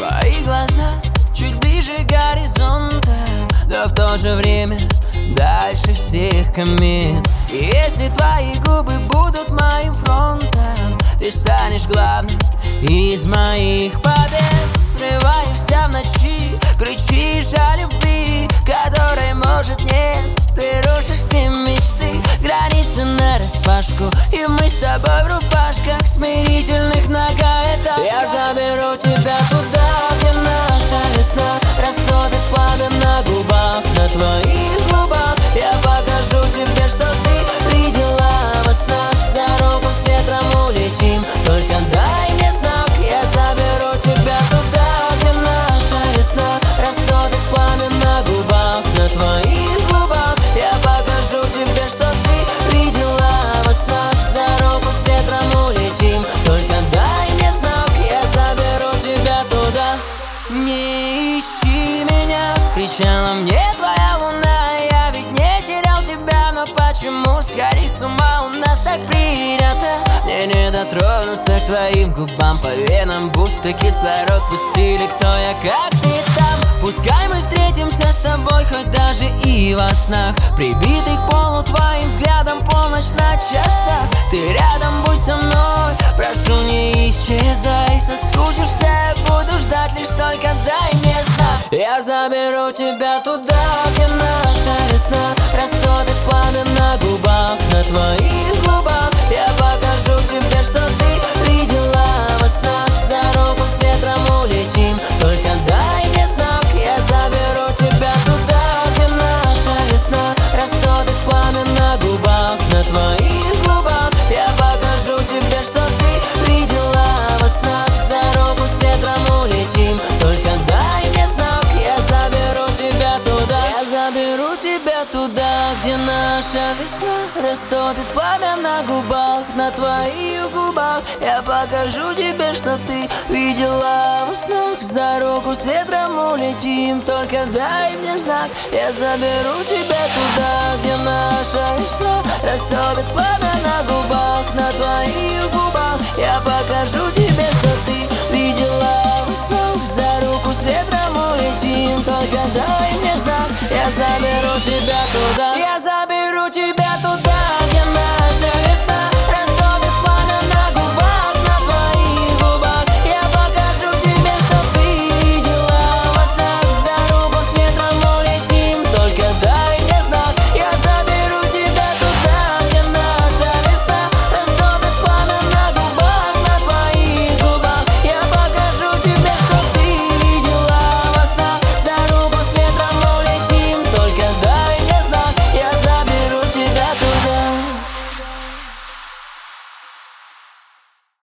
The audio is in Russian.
Твои глаза чуть ближе горизонта Но в то же время дальше всех комет. И если твои губы будут моим фронтом Ты станешь главным из моих побед. Срываешься в ночи, кричишь о любви Которой может нет. Ты рушишь все мечты Границы на распашку И мы с тобой в рубашках Смирительных Кричала мне твоя луна. Я ведь не терял тебя Но почему сходить с ума? У нас так принято. Мне не дотронуться к твоим губам. По венам будто кислород пустили. Кто я, как ты там? Пускай мы встретимся с тобой Хоть даже и во снах. Прибитый к полу твоим взглядом Полночь на часах. Ты рядом, будь со мной. Прошу, не исчезай. Соскучишься, буду ждать Лишь только дай Я заберу тебя туда, где наша весна Растопит пламя на губах На твоих заберу тебя туда, где наша весна. Растопит пламя на губах На твоих губах. Я покажу тебе, что ты видела во снах. За руку с ветром улетим Только дай мне знак. Я заберу тебя туда, где наша весна. Растопит пламя на губах На твоих губах. Я покажу тебе, что ты видела во снах. За руку с ветром улетим Только дай заберу тебя туда. Я заберу тебя туда